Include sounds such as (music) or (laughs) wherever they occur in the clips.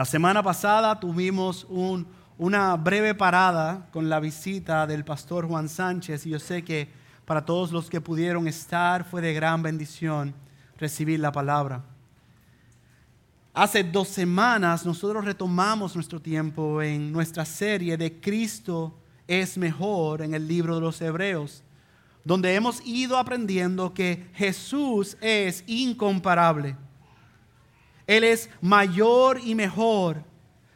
La semana pasada tuvimos una breve parada con la visita del pastor Juan Sánchez y yo sé que para todos los que pudieron estar fue de gran bendición recibir la palabra. Hace dos semanas nosotros retomamos nuestro tiempo en nuestra serie de Cristo es mejor en el libro de los Hebreos, donde hemos ido aprendiendo que Jesús es incomparable. Él es mayor y mejor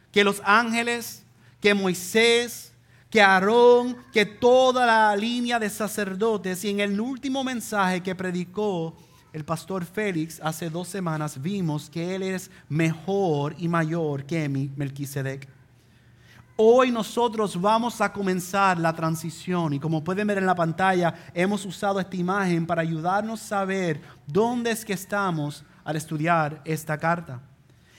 que los ángeles, que Moisés, que Aarón, que toda la línea de sacerdotes. Y en el último mensaje que predicó el pastor Félix hace dos semanas, vimos que Él es mejor y mayor que Melquisedec. Hoy nosotros vamos a comenzar la transición y como pueden ver en la pantalla, hemos usado esta imagen para ayudarnos a saber dónde es que estamos al estudiar esta carta.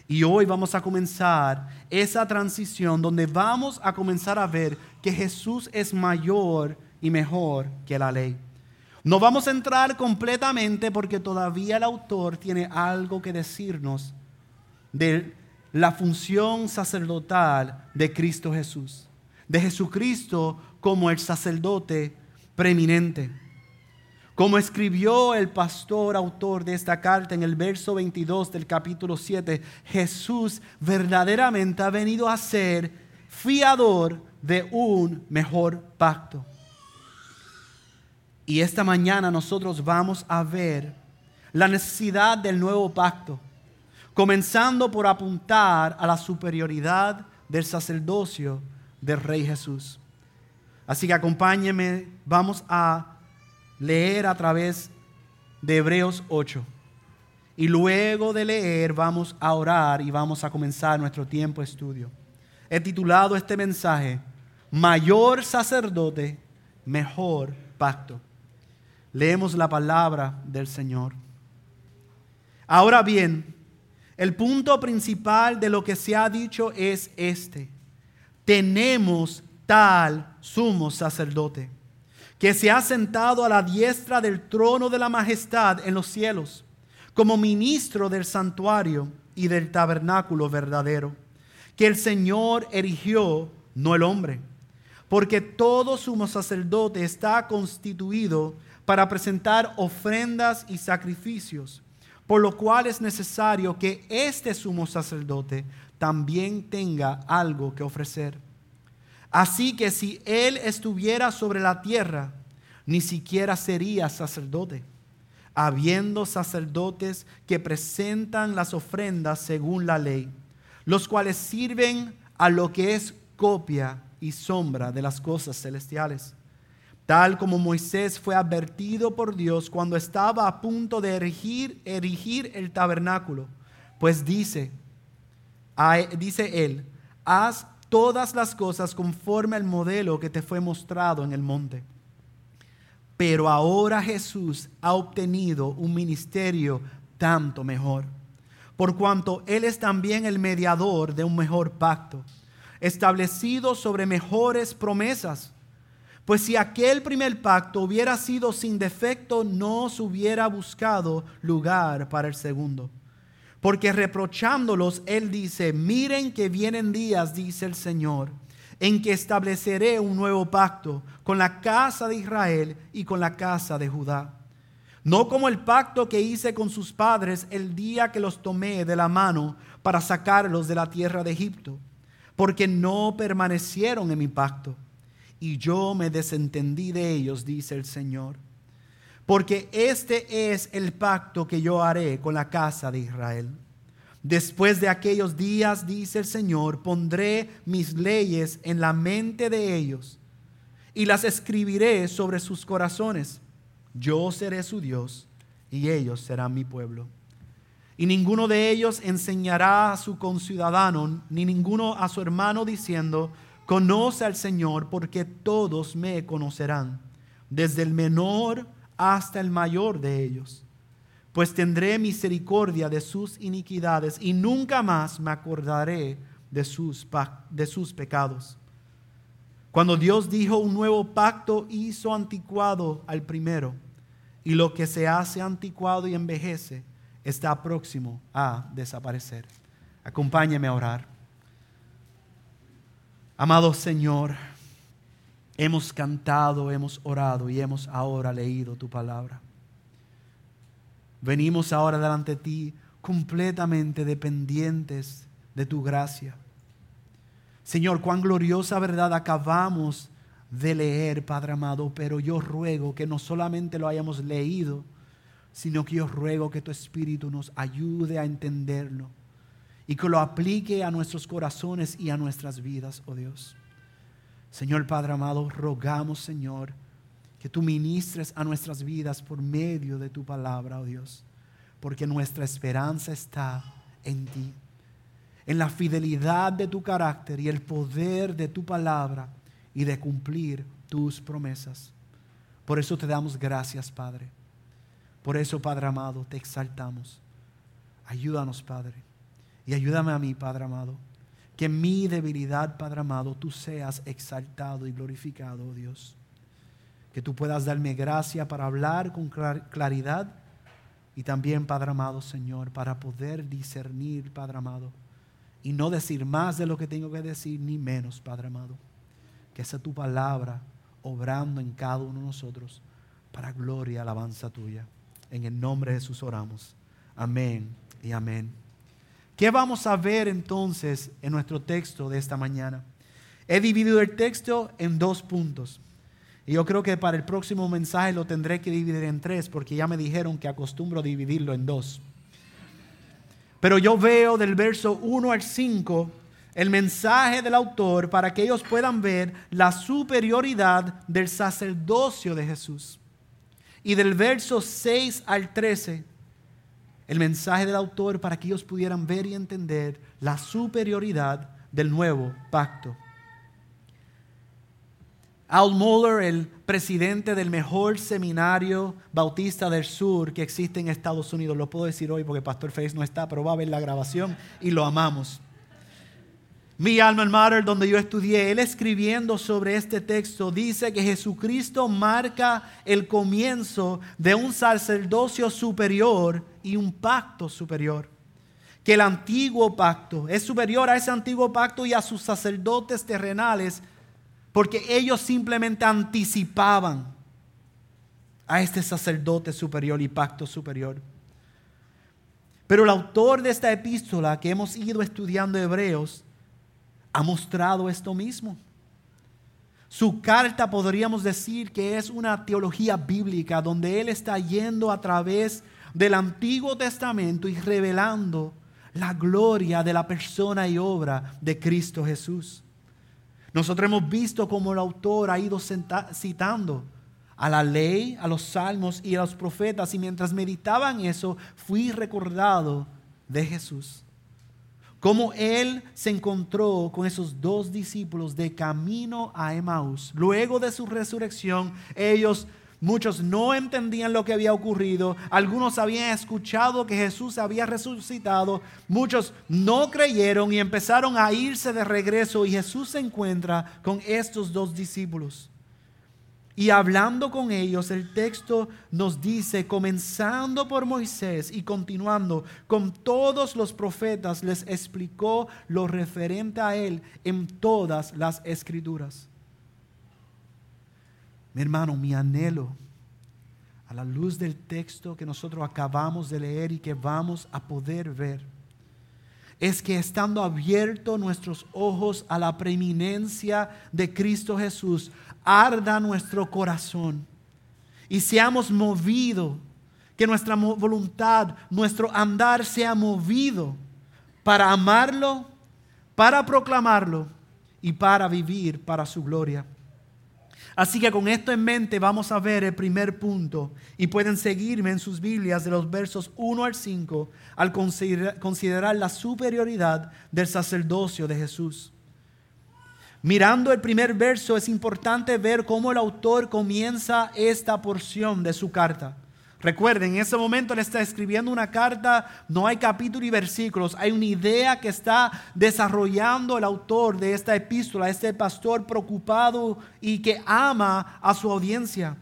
Y hoy vamos a comenzar esa transición donde vamos a comenzar a ver que Jesús es mayor y mejor que la ley. No vamos a entrar completamente porque todavía el autor tiene algo que decirnos de la función sacerdotal de Cristo Jesús, de Jesucristo como el sacerdote preeminente. Como escribió el pastor autor de esta carta en el verso 22 del capítulo 7, Jesús verdaderamente ha venido a ser fiador de un mejor pacto. Y esta mañana nosotros vamos a ver la necesidad del nuevo pacto comenzando por apuntar a la superioridad del sacerdocio del Rey Jesús. Así que acompáñenme, vamos a leer a través de Hebreos 8. Y luego de leer vamos a orar y vamos a comenzar nuestro tiempo de estudio. He titulado este mensaje, Mayor sacerdote, mejor pacto. Leemos la palabra del Señor. Ahora bien, el punto principal de lo que se ha dicho es este. Tenemos tal sumo sacerdote que se ha sentado a la diestra del trono de la majestad en los cielos, como ministro del santuario y del tabernáculo verdadero, que el Señor erigió, no el hombre, porque todo sumo sacerdote está constituido para presentar ofrendas y sacrificios por lo cual es necesario que este sumo sacerdote también tenga algo que ofrecer. Así que si él estuviera sobre la tierra, ni siquiera sería sacerdote, habiendo sacerdotes que presentan las ofrendas según la ley, los cuales sirven a lo que es copia y sombra de las cosas celestiales tal como Moisés fue advertido por Dios cuando estaba a punto de erigir, el tabernáculo. Pues dice, dice él, haz todas las cosas conforme al modelo que te fue mostrado en el monte. Pero ahora Jesús ha obtenido un ministerio tanto mejor, por cuanto Él es también el mediador de un mejor pacto, establecido sobre mejores promesas pues si aquel primer pacto hubiera sido sin defecto, no se hubiera buscado lugar para el segundo. Porque reprochándolos, él dice, miren que vienen días, dice el Señor, en que estableceré un nuevo pacto con la casa de Israel y con la casa de Judá. No como el pacto que hice con sus padres el día que los tomé de la mano para sacarlos de la tierra de Egipto, porque no permanecieron en mi pacto y yo me desentendí de ellos, dice el Señor. Porque este es el pacto que yo haré con la casa de Israel. Después de aquellos días, dice el Señor, pondré mis leyes en la mente de ellos y las escribiré sobre sus corazones. Yo seré su Dios y ellos serán mi pueblo. Y ninguno de ellos enseñará a su conciudadano, ni ninguno a su hermano diciendo, Conoce al Señor porque todos me conocerán, desde el menor hasta el mayor de ellos. Pues tendré misericordia de sus iniquidades y nunca más me acordaré de sus, de sus pecados. Cuando Dios dijo un nuevo pacto, hizo anticuado al primero, y lo que se hace anticuado y envejece está próximo a desaparecer. Acompáñeme a orar. Amado Señor, hemos cantado, hemos orado y hemos ahora leído tu palabra. Venimos ahora delante de ti completamente dependientes de tu gracia. Señor, cuán gloriosa verdad acabamos de leer, Padre amado, pero yo ruego que no solamente lo hayamos leído, sino que yo ruego que tu Espíritu nos ayude a entenderlo y que lo aplique a nuestros corazones y a nuestras vidas, oh Dios. Señor Padre amado, rogamos, Señor, que tú ministres a nuestras vidas por medio de tu palabra, oh Dios, porque nuestra esperanza está en ti, en la fidelidad de tu carácter y el poder de tu palabra y de cumplir tus promesas. Por eso te damos gracias, Padre. Por eso, Padre amado, te exaltamos. Ayúdanos, Padre y ayúdame a mí, Padre amado, que en mi debilidad, Padre amado, tú seas exaltado y glorificado, oh Dios. Que tú puedas darme gracia para hablar con claridad y también, Padre amado, Señor, para poder discernir, Padre amado, y no decir más de lo que tengo que decir, ni menos, Padre amado. Que sea tu palabra obrando en cada uno de nosotros para gloria y alabanza tuya. En el nombre de Jesús oramos. Amén y amén. ¿Qué vamos a ver entonces en nuestro texto de esta mañana? He dividido el texto en dos puntos. Y yo creo que para el próximo mensaje lo tendré que dividir en tres porque ya me dijeron que acostumbro dividirlo en dos. Pero yo veo del verso 1 al 5 el mensaje del autor para que ellos puedan ver la superioridad del sacerdocio de Jesús. Y del verso 6 al 13 el mensaje del autor para que ellos pudieran ver y entender la superioridad del nuevo pacto. Al Mohler, el presidente del mejor seminario bautista del sur que existe en Estados Unidos, lo puedo decir hoy porque Pastor Félix no está, pero va a ver la grabación y lo amamos mi alma mater donde yo estudié, él escribiendo sobre este texto dice que Jesucristo marca el comienzo de un sacerdocio superior y un pacto superior. Que el antiguo pacto es superior a ese antiguo pacto y a sus sacerdotes terrenales porque ellos simplemente anticipaban a este sacerdote superior y pacto superior. Pero el autor de esta epístola que hemos ido estudiando Hebreos ha mostrado esto mismo. Su carta podríamos decir que es una teología bíblica donde él está yendo a través del Antiguo Testamento y revelando la gloria de la persona y obra de Cristo Jesús. Nosotros hemos visto cómo el autor ha ido citando a la ley, a los salmos y a los profetas y mientras meditaban eso fui recordado de Jesús cómo él se encontró con esos dos discípulos de camino a Emmaus. Luego de su resurrección, ellos, muchos no entendían lo que había ocurrido, algunos habían escuchado que Jesús había resucitado, muchos no creyeron y empezaron a irse de regreso y Jesús se encuentra con estos dos discípulos. Y hablando con ellos, el texto nos dice, comenzando por Moisés y continuando con todos los profetas, les explicó lo referente a él en todas las escrituras. Mi hermano, mi anhelo a la luz del texto que nosotros acabamos de leer y que vamos a poder ver, es que estando abiertos nuestros ojos a la preeminencia de Cristo Jesús, arda nuestro corazón y seamos movidos, que nuestra voluntad, nuestro andar sea movido para amarlo, para proclamarlo y para vivir para su gloria. Así que con esto en mente vamos a ver el primer punto y pueden seguirme en sus Biblias de los versos 1 al 5 al considerar la superioridad del sacerdocio de Jesús. Mirando el primer verso es importante ver cómo el autor comienza esta porción de su carta. Recuerden, en ese momento le está escribiendo una carta, no hay capítulo y versículos, hay una idea que está desarrollando el autor de esta epístola, este pastor preocupado y que ama a su audiencia.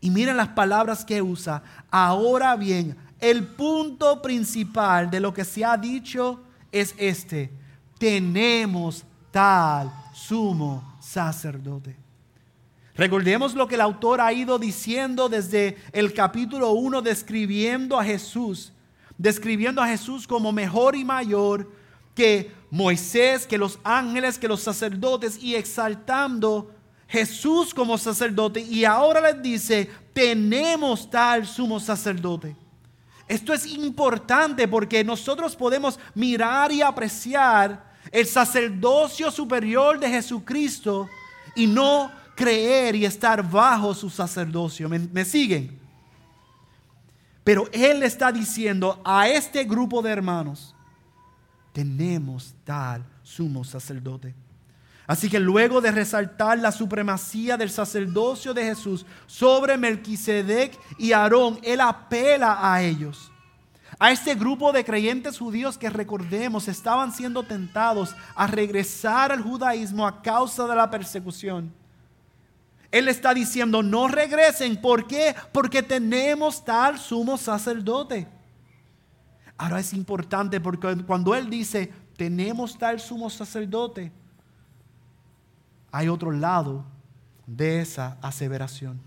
Y miren las palabras que usa. Ahora bien, el punto principal de lo que se ha dicho es este. Tenemos tal sumo sacerdote. Recordemos lo que el autor ha ido diciendo desde el capítulo 1, describiendo a Jesús, describiendo a Jesús como mejor y mayor que Moisés, que los ángeles, que los sacerdotes y exaltando Jesús como sacerdote. Y ahora les dice, tenemos tal sumo sacerdote. Esto es importante porque nosotros podemos mirar y apreciar el sacerdocio superior de Jesucristo y no creer y estar bajo su sacerdocio. ¿Me, siguen? Pero Él está diciendo a este grupo de hermanos, tenemos tal sumo sacerdote. Así que luego de resaltar la supremacía del sacerdocio de Jesús sobre Melquisedec y Aarón, Él apela a ellos a este grupo de creyentes judíos que recordemos estaban siendo tentados a regresar al judaísmo a causa de la persecución. Él está diciendo, no regresen. ¿Por qué? Porque tenemos tal sumo sacerdote. Ahora es importante porque cuando Él dice, tenemos tal sumo sacerdote, hay otro lado de esa aseveración.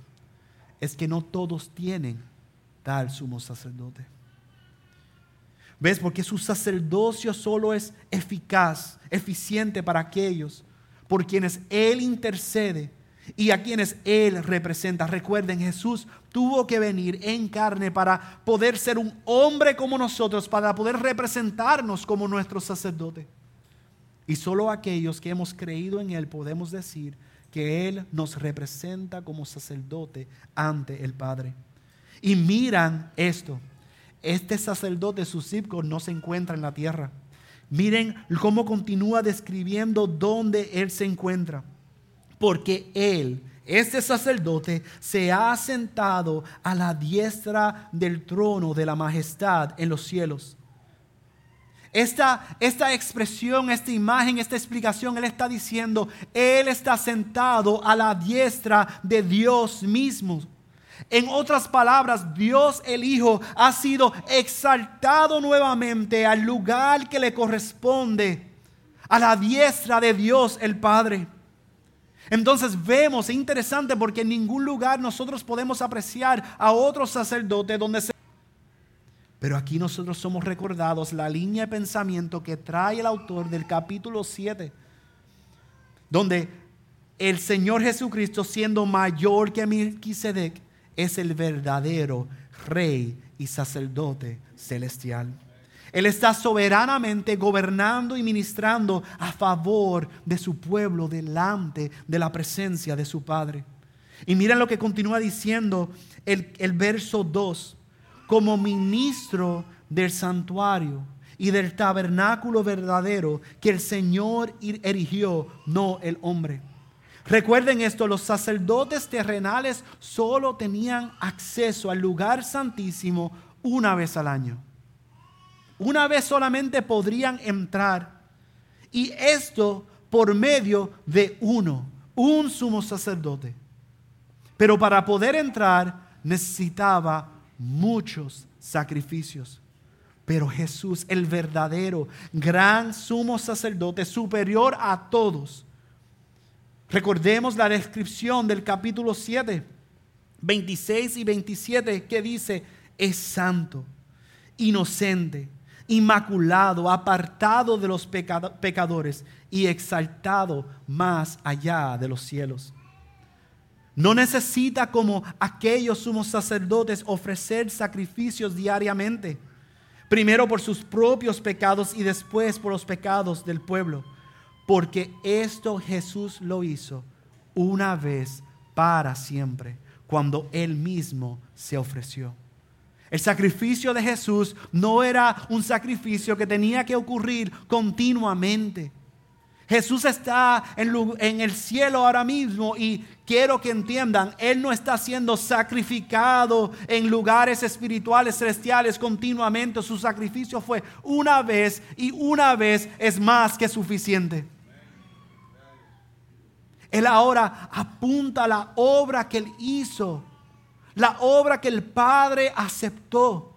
Es que no todos tienen tal sumo sacerdote. ¿Ves? Porque su sacerdocio solo es eficaz, eficiente para aquellos por quienes Él intercede y a quienes Él representa. Recuerden, Jesús tuvo que venir en carne para poder ser un hombre como nosotros, para poder representarnos como nuestro sacerdote. Y solo aquellos que hemos creído en Él podemos decir que Él nos representa como sacerdote ante el Padre. Y miran esto. Este sacerdote, su no se encuentra en la tierra. Miren cómo continúa describiendo dónde él se encuentra. Porque él, este sacerdote, se ha sentado a la diestra del trono de la majestad en los cielos. Esta, esta, expresión, esta imagen, esta explicación, Él está diciendo, Él está sentado a la diestra de Dios mismo. En otras palabras, Dios el Hijo ha sido exaltado nuevamente al lugar que le corresponde, a la diestra de Dios el Padre. Entonces vemos, es interesante porque en ningún lugar nosotros podemos apreciar a otro sacerdote donde se... Pero aquí nosotros somos recordados la línea de pensamiento que trae el autor del capítulo 7, donde el Señor Jesucristo siendo mayor que Melquisedec, es el verdadero rey y sacerdote celestial. Él está soberanamente gobernando y ministrando a favor de su pueblo delante de la presencia de su Padre. Y miren lo que continúa diciendo el, verso 2. Como ministro del santuario y del tabernáculo verdadero que el Señor erigió, no el hombre. Recuerden esto, los sacerdotes terrenales solo tenían acceso al lugar santísimo una vez al año. Una vez solamente podrían entrar. Y esto por medio de uno, un sumo sacerdote. Pero para poder entrar necesitaba muchos sacrificios. Pero Jesús, el verdadero gran sumo sacerdote, superior a todos, Recordemos la descripción del capítulo 7, 26 y 27, que dice, es santo, inocente, inmaculado, apartado de los pecadores y exaltado más allá de los cielos. No necesita como aquellos sumos sacerdotes ofrecer sacrificios diariamente, primero por sus propios pecados y después por los pecados del pueblo porque esto Jesús lo hizo una vez para siempre, cuando Él mismo se ofreció. El sacrificio de Jesús no era un sacrificio que tenía que ocurrir continuamente. Jesús está en, el cielo ahora mismo y quiero que entiendan, Él no está siendo sacrificado en lugares espirituales celestiales continuamente. Su sacrificio fue una vez y una vez es más que suficiente. Él ahora apunta a la obra que Él hizo, la obra que el Padre aceptó.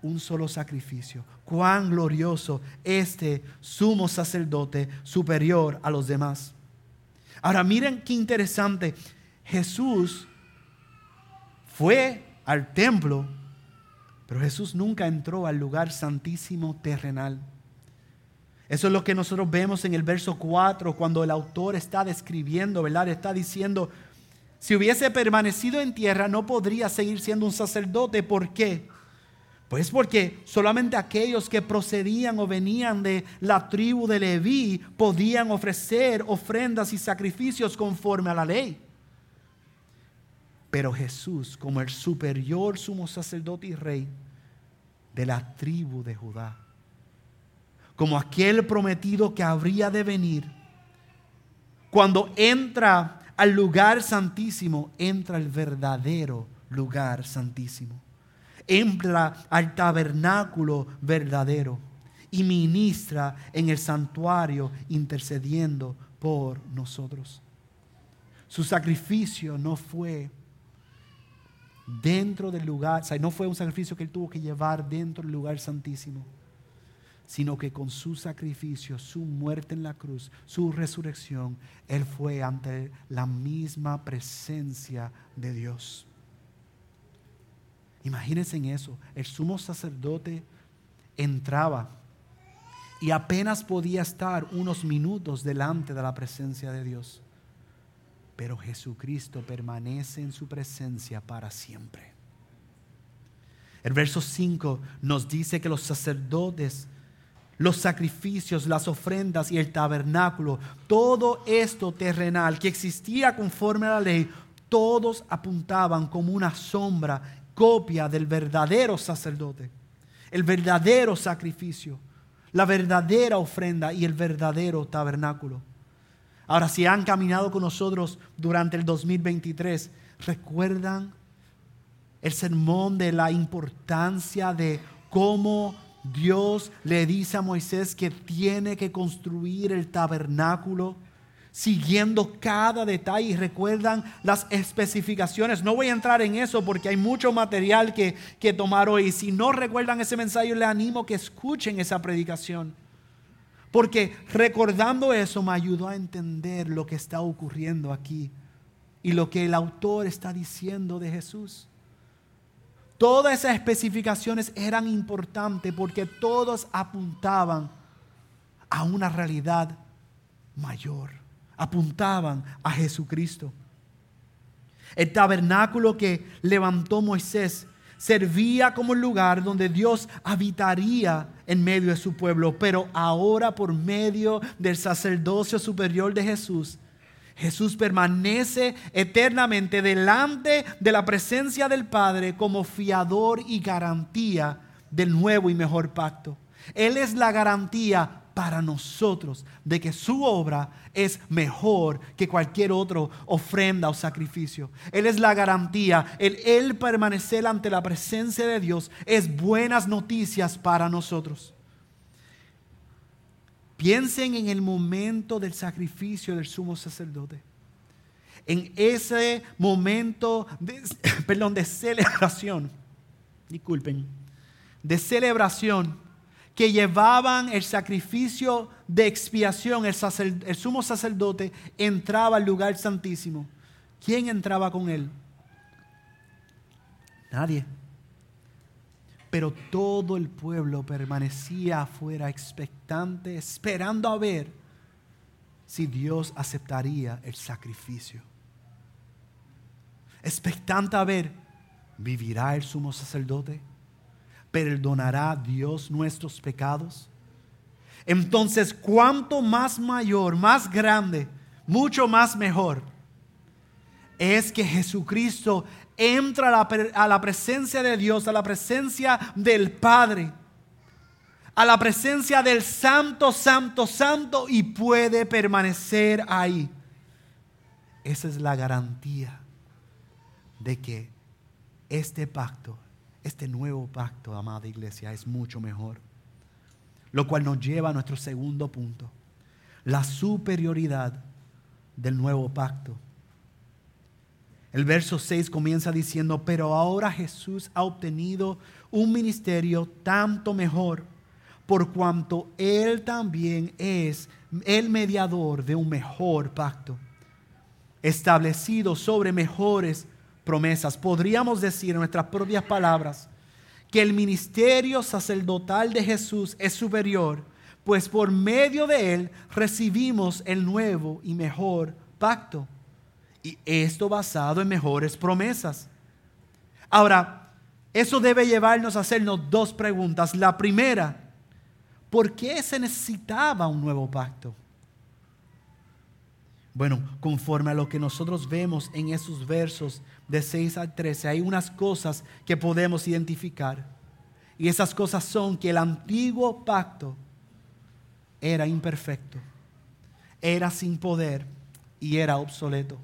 un solo sacrificio. Cuán glorioso este sumo sacerdote superior a los demás. Ahora miren qué interesante. Jesús fue al templo, pero Jesús nunca entró al lugar santísimo terrenal. Eso es lo que nosotros vemos en el verso 4, cuando el autor está describiendo, ¿verdad? Está diciendo, si hubiese permanecido en tierra, no podría seguir siendo un sacerdote. ¿Por qué? Pues porque solamente aquellos que procedían o venían de la tribu de Leví podían ofrecer ofrendas y sacrificios conforme a la ley. Pero Jesús, como el superior sumo sacerdote y rey de la tribu de Judá, como aquel prometido que habría de venir, cuando entra al lugar santísimo, entra el verdadero lugar santísimo. Entra al tabernáculo verdadero y ministra en el santuario intercediendo por nosotros. Su sacrificio no fue dentro del lugar, o sea, no fue un sacrificio que él tuvo que llevar dentro del lugar santísimo sino que con su sacrificio, su muerte en la cruz, su resurrección, Él fue ante la misma presencia de Dios. Imagínense en eso, el sumo sacerdote entraba y apenas podía estar unos minutos delante de la presencia de Dios. Pero Jesucristo permanece en su presencia para siempre. El verso 5 nos dice que los sacerdotes los sacrificios, las ofrendas y el tabernáculo, todo esto terrenal que existía conforme a la ley, todos apuntaban como una sombra, copia del verdadero sacerdote, el verdadero sacrificio, la verdadera ofrenda y el verdadero tabernáculo. Ahora, si han caminado con nosotros durante el 2023, ¿recuerdan el sermón de la importancia de cómo Dios le dice a Moisés que tiene que construir el tabernáculo siguiendo cada detalle y recuerdan las especificaciones. No voy a entrar en eso porque hay mucho material que, que tomar hoy. Si no recuerdan ese mensaje, le animo que escuchen esa predicación. Porque recordando eso me ayudó a entender lo que está ocurriendo aquí y lo que el autor está diciendo de Jesús. Todas esas especificaciones eran importantes porque todos apuntaban a una realidad mayor. Apuntaban a Jesucristo. El tabernáculo que levantó Moisés servía como lugar donde Dios habitaría en medio de su pueblo, pero ahora por medio del sacerdocio superior de Jesús, Jesús permanece eternamente delante de la presencia del Padre como fiador y garantía del nuevo y mejor pacto. Él es la garantía para nosotros de que su obra es mejor que cualquier otra ofrenda o sacrificio. Él es la garantía. El él permanecer ante la presencia de Dios es buenas noticias para nosotros. Piensen en el momento del sacrificio del sumo sacerdote. En ese momento de, (laughs) celebración, disculpen, de celebración que llevaban el sacrificio de expiación, el, el sumo sacerdote entraba al lugar santísimo. ¿Quién entraba con él? Nadie. Pero todo el pueblo permanecía afuera expectante, esperando a ver si Dios aceptaría el sacrificio. Expectante a ver, ¿vivirá el sumo sacerdote? ¿Perdonará Dios nuestros pecados? Entonces, ¿cuánto más mayor, más grande, mucho más mejor es que Jesucristo entra a la, presencia de Dios, a la presencia del Padre, a la presencia del Santo, Santo, Santo y puede permanecer ahí. Esa es la garantía de que este pacto, este nuevo pacto, amada iglesia, es mucho mejor. Lo cual nos lleva a nuestro segundo punto, la superioridad del nuevo pacto El verso 6 comienza diciendo, pero ahora Jesús ha obtenido un ministerio tanto mejor, por cuanto Él también es el mediador de un mejor pacto, establecido sobre mejores promesas. Podríamos decir en nuestras propias palabras que el ministerio sacerdotal de Jesús es superior, pues por medio de Él recibimos el nuevo y mejor pacto. Y esto basado en mejores promesas. Ahora, eso debe llevarnos a hacernos dos preguntas. La primera, ¿por qué se necesitaba un nuevo pacto? Bueno, conforme a lo que nosotros vemos en esos versos de 6 al 13, hay unas cosas que podemos identificar. Y esas cosas son que el antiguo pacto era imperfecto, era sin poder y era obsoleto.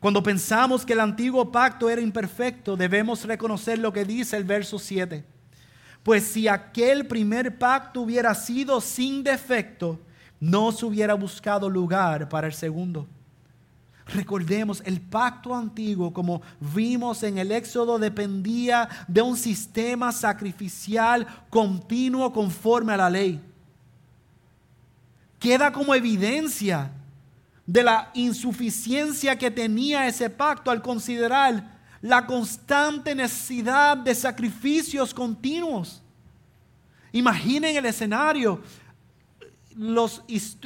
Cuando pensamos que el antiguo pacto era imperfecto, debemos reconocer lo que dice el verso 7. Pues si aquel primer pacto hubiera sido sin defecto, no se hubiera buscado lugar para el segundo. Recordemos, el pacto antiguo, como vimos en el Éxodo, dependía de un sistema sacrificial continuo conforme a la ley. Queda como evidencia de la insuficiencia que tenía ese pacto al considerar la constante necesidad de sacrificios continuos. Imaginen el escenario. Los,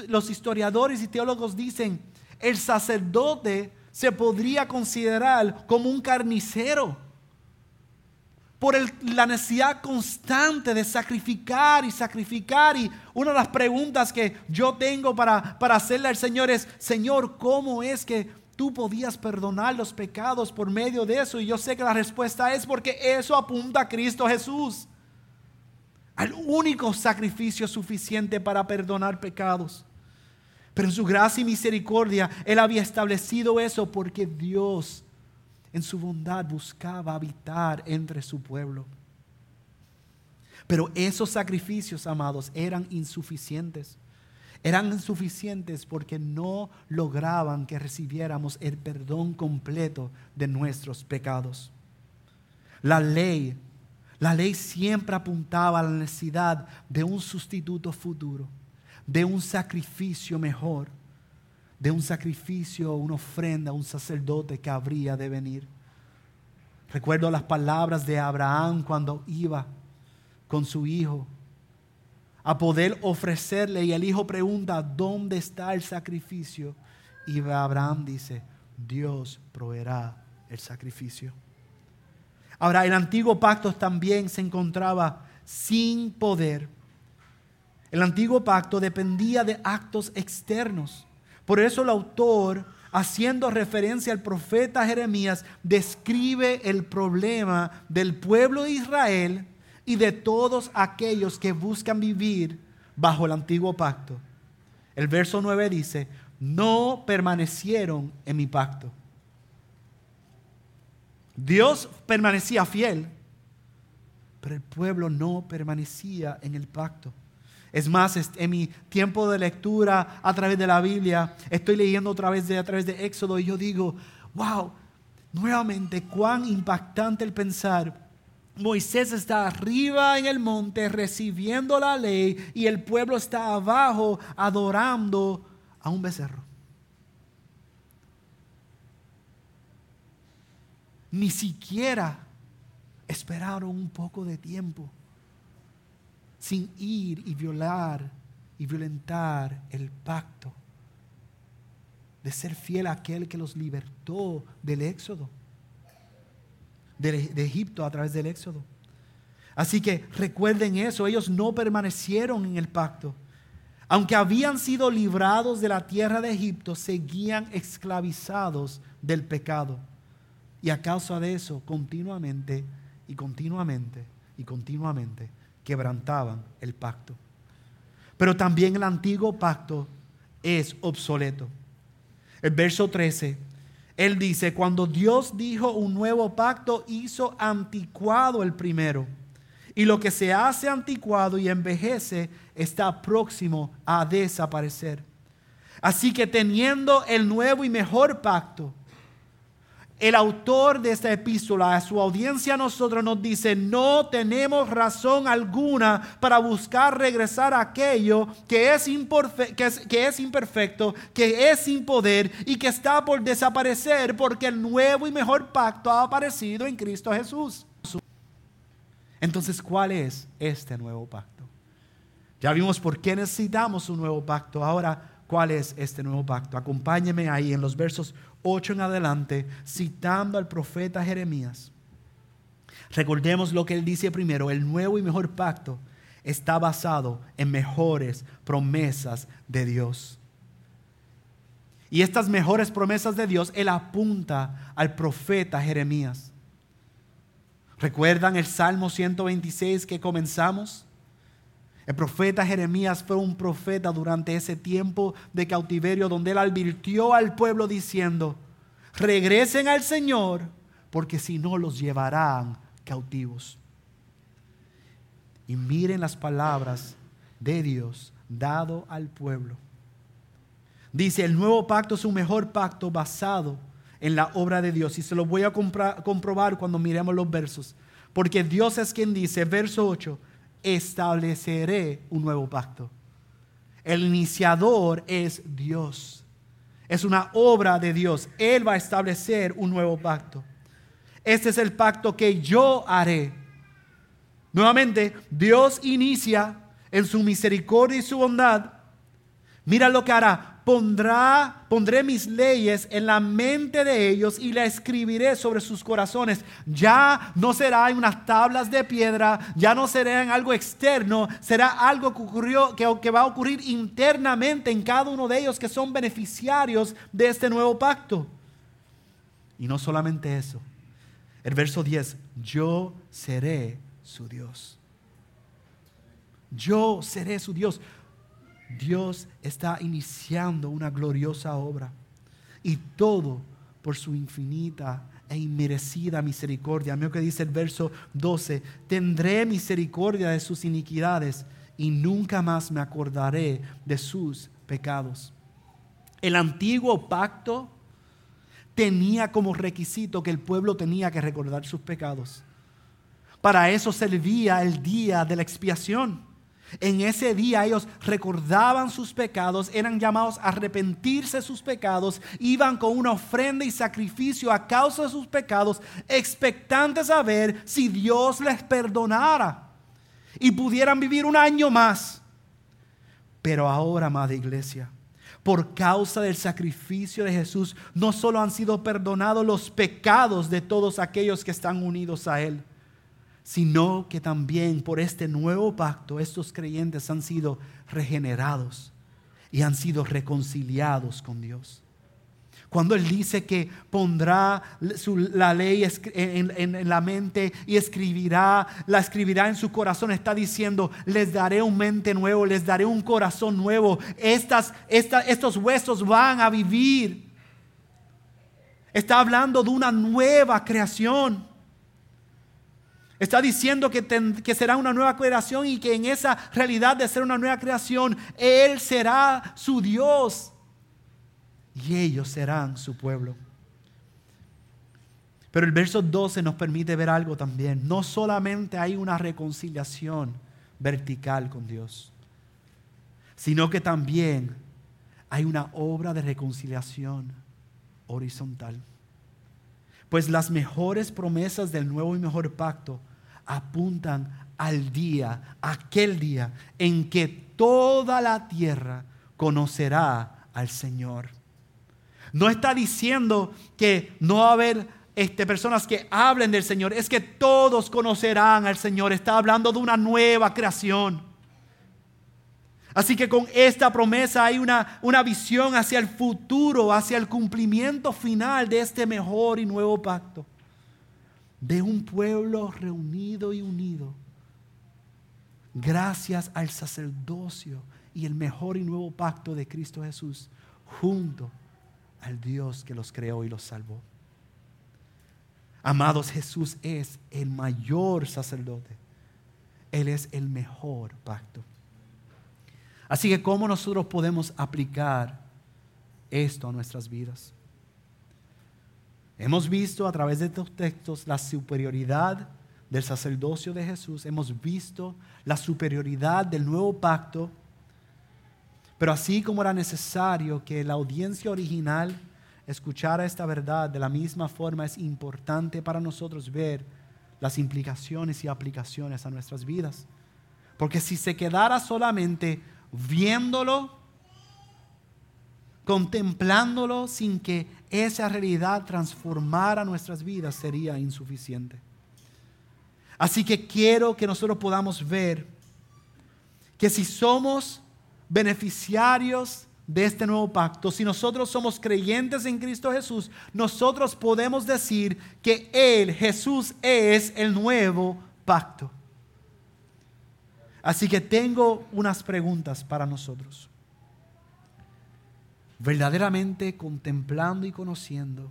los historiadores y teólogos dicen, el sacerdote se podría considerar como un carnicero por la necesidad constante de sacrificar y sacrificar. Y una de las preguntas que yo tengo para, para hacerle al Señor es, Señor, ¿cómo es que tú podías perdonar los pecados por medio de eso? Y yo sé que la respuesta es porque eso apunta a Cristo Jesús, al único sacrificio suficiente para perdonar pecados. Pero en su gracia y misericordia, Él había establecido eso porque Dios en su bondad buscaba habitar entre su pueblo. Pero esos sacrificios, amados, eran insuficientes. Eran insuficientes porque no lograban que recibiéramos el perdón completo de nuestros pecados. La ley, la ley siempre apuntaba a la necesidad de un sustituto futuro, de un sacrificio mejor de un sacrificio, una ofrenda, un sacerdote que habría de venir. Recuerdo las palabras de Abraham cuando iba con su hijo a poder ofrecerle y el hijo pregunta, ¿dónde está el sacrificio? Y Abraham dice, Dios proveerá el sacrificio. Ahora, el antiguo pacto también se encontraba sin poder. El antiguo pacto dependía de actos externos. Por eso el autor, haciendo referencia al profeta Jeremías, describe el problema del pueblo de Israel y de todos aquellos que buscan vivir bajo el antiguo pacto. El verso 9 dice, no permanecieron en mi pacto. Dios permanecía fiel, pero el pueblo no permanecía en el pacto. Es más, en mi tiempo de lectura a través de la Biblia, estoy leyendo otra vez de, a través de Éxodo y yo digo, wow, nuevamente cuán impactante el pensar. Moisés está arriba en el monte recibiendo la ley y el pueblo está abajo adorando a un becerro. Ni siquiera esperaron un poco de tiempo sin ir y violar y violentar el pacto de ser fiel a aquel que los libertó del éxodo, de, Egipto a través del éxodo. Así que recuerden eso, ellos no permanecieron en el pacto. Aunque habían sido librados de la tierra de Egipto, seguían esclavizados del pecado. Y a causa de eso, continuamente y continuamente y continuamente quebrantaban el pacto. Pero también el antiguo pacto es obsoleto. El verso 13, él dice, cuando Dios dijo un nuevo pacto, hizo anticuado el primero. Y lo que se hace anticuado y envejece está próximo a desaparecer. Así que teniendo el nuevo y mejor pacto, el autor de esta epístola a su audiencia a nosotros nos dice, no tenemos razón alguna para buscar regresar a aquello que es, que es, que es imperfecto, que es sin poder y que está por desaparecer porque el nuevo y mejor pacto ha aparecido en Cristo Jesús. Entonces, ¿cuál es este nuevo pacto? Ya vimos por qué necesitamos un nuevo pacto. Ahora, ¿cuál es este nuevo pacto? Acompáñeme ahí en los versos 8 en adelante, citando al profeta Jeremías. Recordemos lo que él dice primero, el nuevo y mejor pacto está basado en mejores promesas de Dios. Y estas mejores promesas de Dios, él apunta al profeta Jeremías. ¿Recuerdan el Salmo 126 que comenzamos? El profeta Jeremías fue un profeta durante ese tiempo de cautiverio donde él advirtió al pueblo diciendo, regresen al Señor porque si no los llevarán cautivos. Y miren las palabras de Dios dado al pueblo. Dice, el nuevo pacto es un mejor pacto basado en la obra de Dios. Y se lo voy a comprobar cuando miremos los versos. Porque Dios es quien dice, verso 8, estableceré un nuevo pacto. El iniciador es Dios. Es una obra de Dios. Él va a establecer un nuevo pacto. Este es el pacto que yo haré. Nuevamente, Dios inicia en su misericordia y su bondad. Mira lo que hará pondrá, pondré mis leyes en la mente de ellos y la escribiré sobre sus corazones. Ya no será en unas tablas de piedra, ya no será en algo externo, será algo que, ocurrió, que, que va a ocurrir internamente en cada uno de ellos que son beneficiarios de este nuevo pacto. Y no solamente eso. El verso 10, yo seré su Dios. Yo seré su Dios. Dios está iniciando una gloriosa obra y todo por su infinita e inmerecida misericordia. Mira que dice el verso 12, tendré misericordia de sus iniquidades y nunca más me acordaré de sus pecados. El antiguo pacto tenía como requisito que el pueblo tenía que recordar sus pecados. Para eso servía el día de la expiación. En ese día ellos recordaban sus pecados, eran llamados a arrepentirse de sus pecados, iban con una ofrenda y sacrificio a causa de sus pecados, expectantes a ver si Dios les perdonara y pudieran vivir un año más. Pero ahora, amada iglesia, por causa del sacrificio de Jesús, no solo han sido perdonados los pecados de todos aquellos que están unidos a Él, sino que también por este nuevo pacto estos creyentes han sido regenerados y han sido reconciliados con Dios. Cuando Él dice que pondrá la ley en, la mente y escribirá, la escribirá en su corazón, está diciendo, les daré un mente nuevo, les daré un corazón nuevo. Estas, estos huesos van a vivir. Está hablando de una nueva creación. Está diciendo que, que, será una nueva creación y que en esa realidad de ser una nueva creación, Él será su Dios y ellos serán su pueblo. Pero el verso 12 nos permite ver algo también. No solamente hay una reconciliación vertical con Dios, sino que también hay una obra de reconciliación horizontal. Pues las mejores promesas del nuevo y mejor pacto apuntan al día, aquel día en que toda la tierra conocerá al Señor. No está diciendo que no va a haber este, personas que hablen del Señor, es que todos conocerán al Señor. Está hablando de una nueva creación. Así que con esta promesa hay una, una visión hacia el futuro, hacia el cumplimiento final de este mejor y nuevo pacto de un pueblo reunido y unido, gracias al sacerdocio y el mejor y nuevo pacto de Cristo Jesús, junto al Dios que los creó y los salvó. Amados, Jesús es el mayor sacerdote. Él es el mejor pacto. Así que, ¿cómo nosotros podemos aplicar esto a nuestras vidas? Hemos visto a través de estos textos la superioridad del sacerdocio de Jesús, hemos visto la superioridad del nuevo pacto, pero así como era necesario que la audiencia original escuchara esta verdad, de la misma forma es importante para nosotros ver las implicaciones y aplicaciones a nuestras vidas. Porque si se quedara solamente viéndolo, contemplándolo sin que esa realidad transformara nuestras vidas, sería insuficiente. Así que quiero que nosotros podamos ver que si somos beneficiarios de este nuevo pacto, si nosotros somos creyentes en Cristo Jesús, nosotros podemos decir que Él, Jesús, es el nuevo pacto. Así que tengo unas preguntas para nosotros. Verdaderamente contemplando y conociendo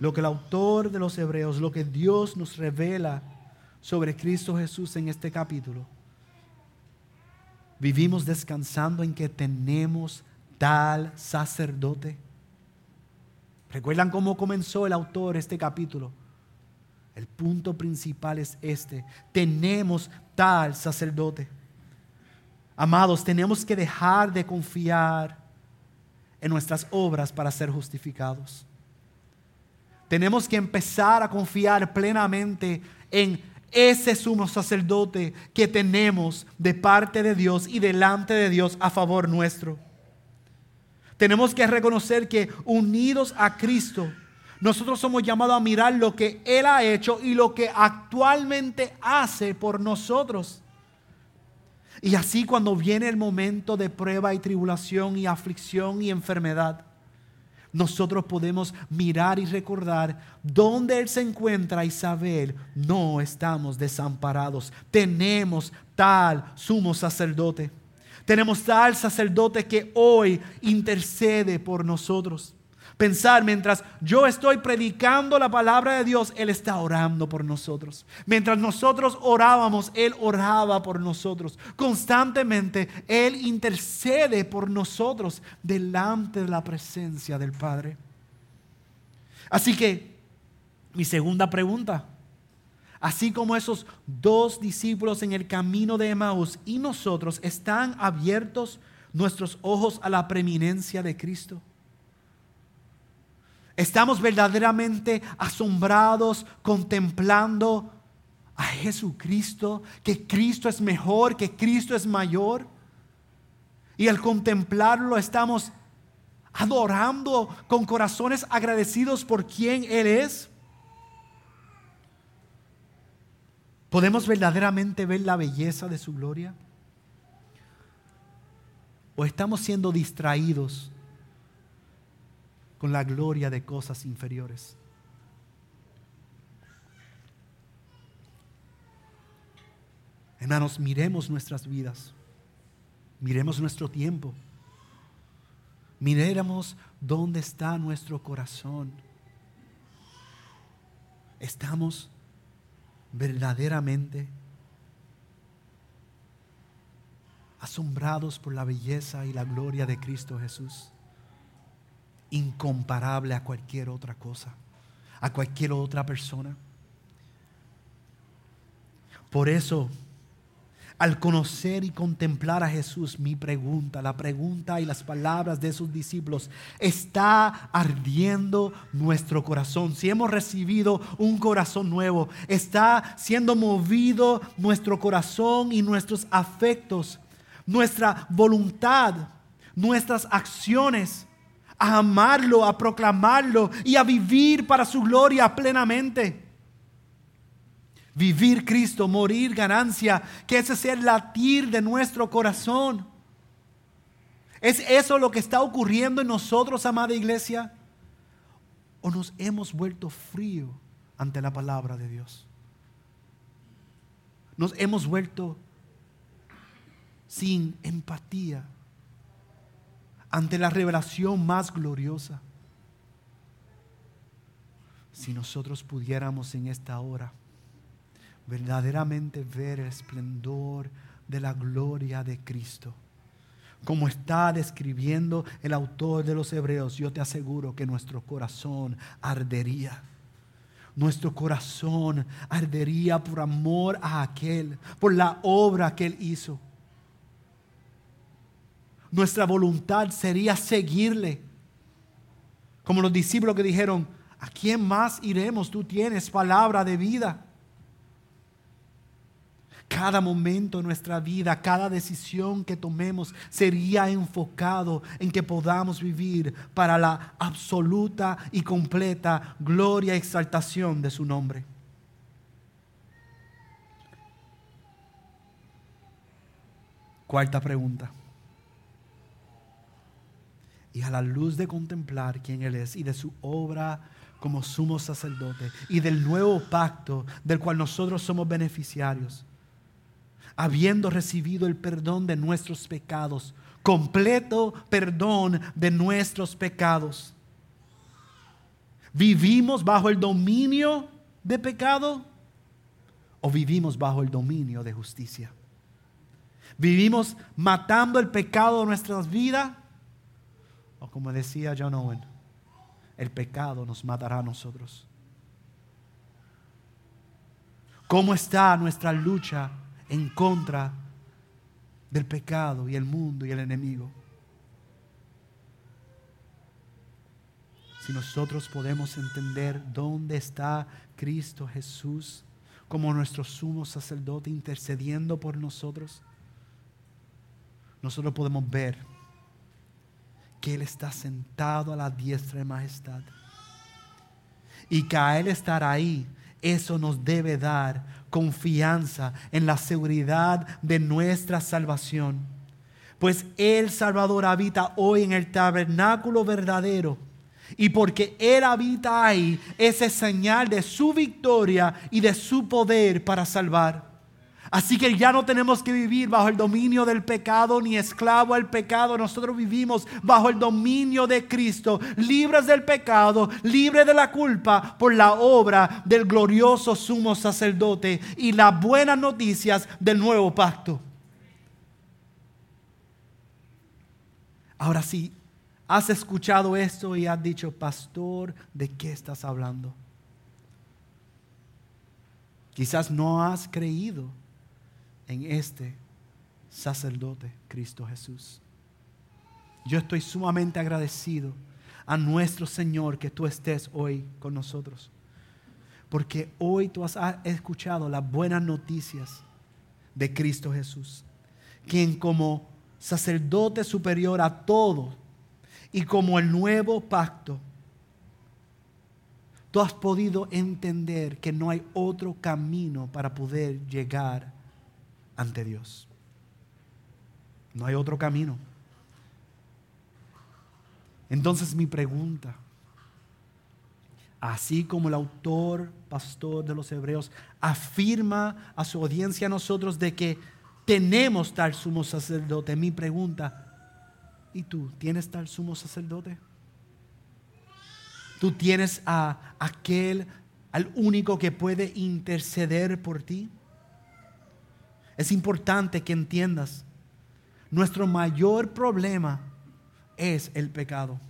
lo que el autor de los Hebreos, lo que Dios nos revela sobre Cristo Jesús en este capítulo, vivimos descansando en que tenemos tal sacerdote. ¿Recuerdan cómo comenzó el autor este capítulo? El punto principal es este. Tenemos tal sacerdote. Amados, tenemos que dejar de confiar en nuestras obras para ser justificados. Tenemos que empezar a confiar plenamente en ese sumo sacerdote que tenemos de parte de Dios y delante de Dios a favor nuestro. Tenemos que reconocer que unidos a Cristo, nosotros somos llamados a mirar lo que Él ha hecho y lo que actualmente hace por nosotros. Y así cuando viene el momento de prueba y tribulación y aflicción y enfermedad, nosotros podemos mirar y recordar dónde Él se encuentra y saber, no estamos desamparados. Tenemos tal sumo sacerdote. Tenemos tal sacerdote que hoy intercede por nosotros. Pensar, mientras yo estoy predicando la palabra de Dios, Él está orando por nosotros. Mientras nosotros orábamos, Él oraba por nosotros. Constantemente Él intercede por nosotros delante de la presencia del Padre. Así que, mi segunda pregunta, así como esos dos discípulos en el camino de Emaús y nosotros, ¿están abiertos nuestros ojos a la preeminencia de Cristo? Estamos verdaderamente asombrados contemplando a Jesucristo, que Cristo es mejor, que Cristo es mayor. Y al contemplarlo estamos adorando con corazones agradecidos por quien Él es. ¿Podemos verdaderamente ver la belleza de su gloria? ¿O estamos siendo distraídos con la gloria de cosas inferiores. Hermanos, miremos nuestras vidas, miremos nuestro tiempo, miremos dónde está nuestro corazón. Estamos verdaderamente asombrados por la belleza y la gloria de Cristo Jesús incomparable a cualquier otra cosa, a cualquier otra persona. Por eso, al conocer y contemplar a Jesús, mi pregunta, la pregunta y las palabras de sus discípulos, está ardiendo nuestro corazón. Si hemos recibido un corazón nuevo, está siendo movido nuestro corazón y nuestros afectos, nuestra voluntad, nuestras acciones a amarlo, a proclamarlo y a vivir para su gloria plenamente. Vivir Cristo, morir ganancia, que ese sea el latir de nuestro corazón. ¿Es eso lo que está ocurriendo en nosotros, amada iglesia? ¿O nos hemos vuelto frío ante la palabra de Dios? Nos hemos vuelto sin empatía ante la revelación más gloriosa. Si nosotros pudiéramos en esta hora verdaderamente ver el esplendor de la gloria de Cristo, como está describiendo el autor de los Hebreos, yo te aseguro que nuestro corazón ardería. Nuestro corazón ardería por amor a aquel, por la obra que él hizo. Nuestra voluntad sería seguirle. Como los discípulos que dijeron, ¿a quién más iremos? Tú tienes palabra de vida. Cada momento de nuestra vida, cada decisión que tomemos sería enfocado en que podamos vivir para la absoluta y completa gloria y exaltación de su nombre. Cuarta pregunta. Y a la luz de contemplar quién Él es y de su obra como sumo sacerdote y del nuevo pacto del cual nosotros somos beneficiarios, habiendo recibido el perdón de nuestros pecados, completo perdón de nuestros pecados. ¿Vivimos bajo el dominio de pecado o vivimos bajo el dominio de justicia? ¿Vivimos matando el pecado de nuestras vidas? Como decía John Owen, el pecado nos matará a nosotros. ¿Cómo está nuestra lucha en contra del pecado y el mundo y el enemigo. Si nosotros podemos entender dónde está Cristo Jesús como nuestro sumo sacerdote intercediendo por nosotros, nosotros podemos ver que Él está sentado a la diestra de majestad. Y que a Él estar ahí, eso nos debe dar confianza en la seguridad de nuestra salvación. Pues el Salvador habita hoy en el tabernáculo verdadero. Y porque Él habita ahí, esa es señal de su victoria y de su poder para salvar. Así que ya no tenemos que vivir bajo el dominio del pecado ni esclavo al pecado. Nosotros vivimos bajo el dominio de Cristo, libres del pecado, libres de la culpa por la obra del glorioso sumo sacerdote y las buenas noticias del nuevo pacto. Ahora sí, has escuchado esto y has dicho, pastor, ¿de qué estás hablando? Quizás no has creído en este sacerdote, Cristo Jesús. Yo estoy sumamente agradecido a nuestro Señor que tú estés hoy con nosotros. Porque hoy tú has escuchado las buenas noticias de Cristo Jesús, quien como sacerdote superior a todo y como el nuevo pacto, tú has podido entender que no hay otro camino para poder llegar ante Dios. No hay otro camino. Entonces mi pregunta, así como el autor, pastor de los hebreos, afirma a su audiencia a nosotros de que tenemos tal sumo sacerdote, mi pregunta, ¿y tú tienes tal sumo sacerdote? ¿Tú tienes a aquel, al único que puede interceder por ti? Es importante que entiendas, nuestro mayor problema es el pecado.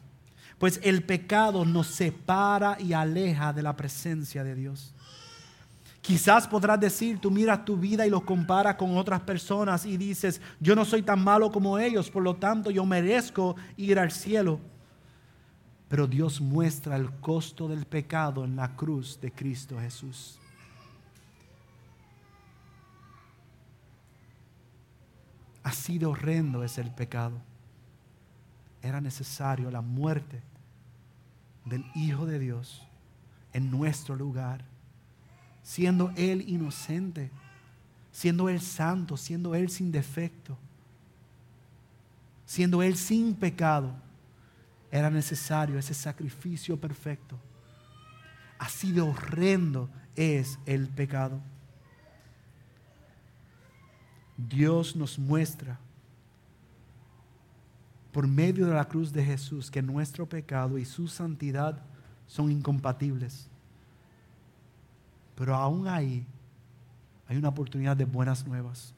Pues el pecado nos separa y aleja de la presencia de Dios. Quizás podrás decir, tú miras tu vida y lo comparas con otras personas y dices, yo no soy tan malo como ellos, por lo tanto yo merezco ir al cielo. Pero Dios muestra el costo del pecado en la cruz de Cristo Jesús. Así de horrendo es el pecado. Era necesario la muerte del Hijo de Dios en nuestro lugar, siendo Él inocente, siendo Él santo, siendo Él sin defecto, siendo Él sin pecado. Era necesario ese sacrificio perfecto. Así de horrendo es el pecado. Dios nos muestra por medio de la cruz de Jesús que nuestro pecado y su santidad son incompatibles. Pero aún ahí hay una oportunidad de buenas nuevas.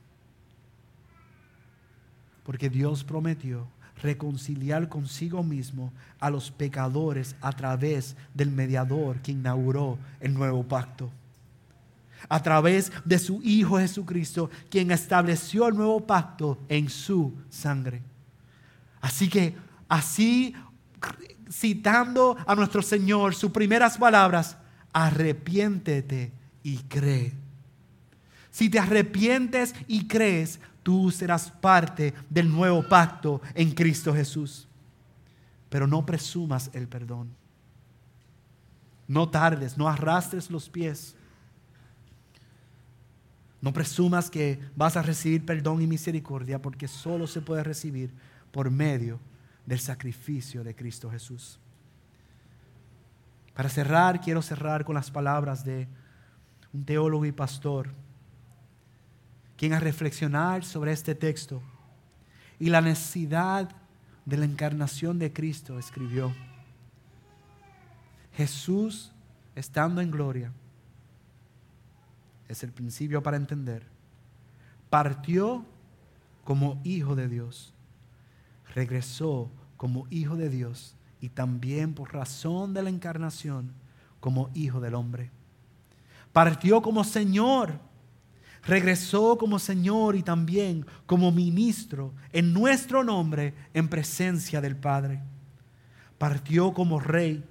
Porque Dios prometió reconciliar consigo mismo a los pecadores a través del mediador que inauguró el nuevo pacto. A través de su Hijo Jesucristo, quien estableció el nuevo pacto en su sangre. Así que así, citando a nuestro Señor, sus primeras palabras, arrepiéntete y cree. Si te arrepientes y crees, tú serás parte del nuevo pacto en Cristo Jesús. Pero no presumas el perdón. No tardes, no arrastres los pies. No presumas que vas a recibir perdón y misericordia porque solo se puede recibir por medio del sacrificio de Cristo Jesús. Para cerrar, quiero cerrar con las palabras de un teólogo y pastor, quien a reflexionar sobre este texto y la necesidad de la encarnación de Cristo escribió, Jesús estando en gloria, es el principio para entender, partió como hijo de Dios regresó como hijo de Dios y también por razón de la encarnación como hijo del hombre. Partió como Señor, regresó como Señor y también como ministro en nuestro nombre en presencia del Padre. Partió como rey,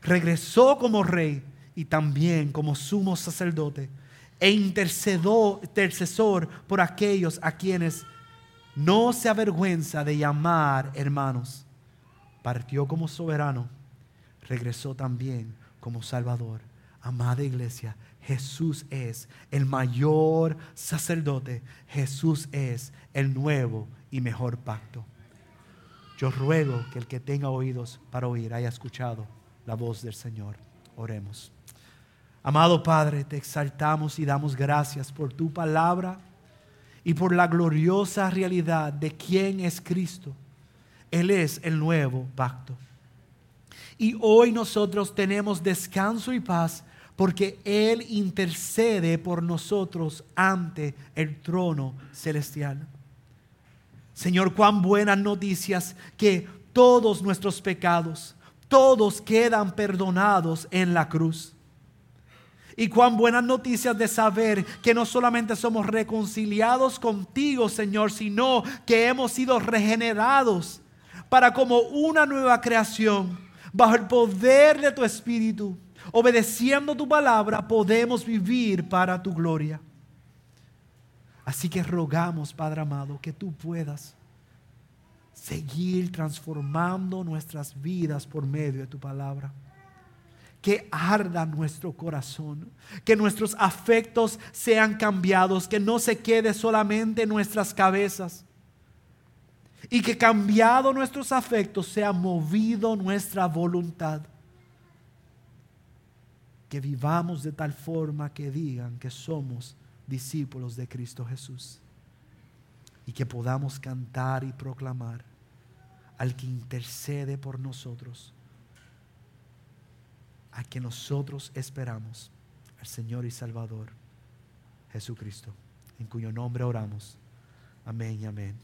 regresó como rey y también como sumo sacerdote e intercesor por aquellos a quienes no se avergüenza de llamar hermanos. Partió como soberano, regresó también como Salvador. Amada iglesia, Jesús es el mayor sacerdote. Jesús es el nuevo y mejor pacto. Yo ruego que el que tenga oídos para oír haya escuchado la voz del Señor. Oremos. Amado Padre, te exaltamos y damos gracias por tu palabra y por la gloriosa realidad de quién es Cristo. Él es el nuevo pacto. Y hoy nosotros tenemos descanso y paz porque Él intercede por nosotros ante el trono celestial. Señor, cuán buenas noticias que todos nuestros pecados, todos quedan perdonados en la cruz. Y cuán buenas noticias de saber que no solamente somos reconciliados contigo, Señor, sino que hemos sido regenerados para como una nueva creación, bajo el poder de tu Espíritu, obedeciendo tu palabra, podemos vivir para tu gloria. Así que rogamos, Padre amado, que tú puedas seguir transformando nuestras vidas por medio de tu palabra que arda nuestro corazón, que nuestros afectos sean cambiados, que no se quede solamente en nuestras cabezas. Y que cambiado nuestros afectos sea movido nuestra voluntad. Que vivamos de tal forma que digan que somos discípulos de Cristo Jesús. Y que podamos cantar y proclamar al que intercede por nosotros a que nosotros esperamos, al Señor y Salvador Jesucristo, en cuyo nombre oramos. Amén y amén.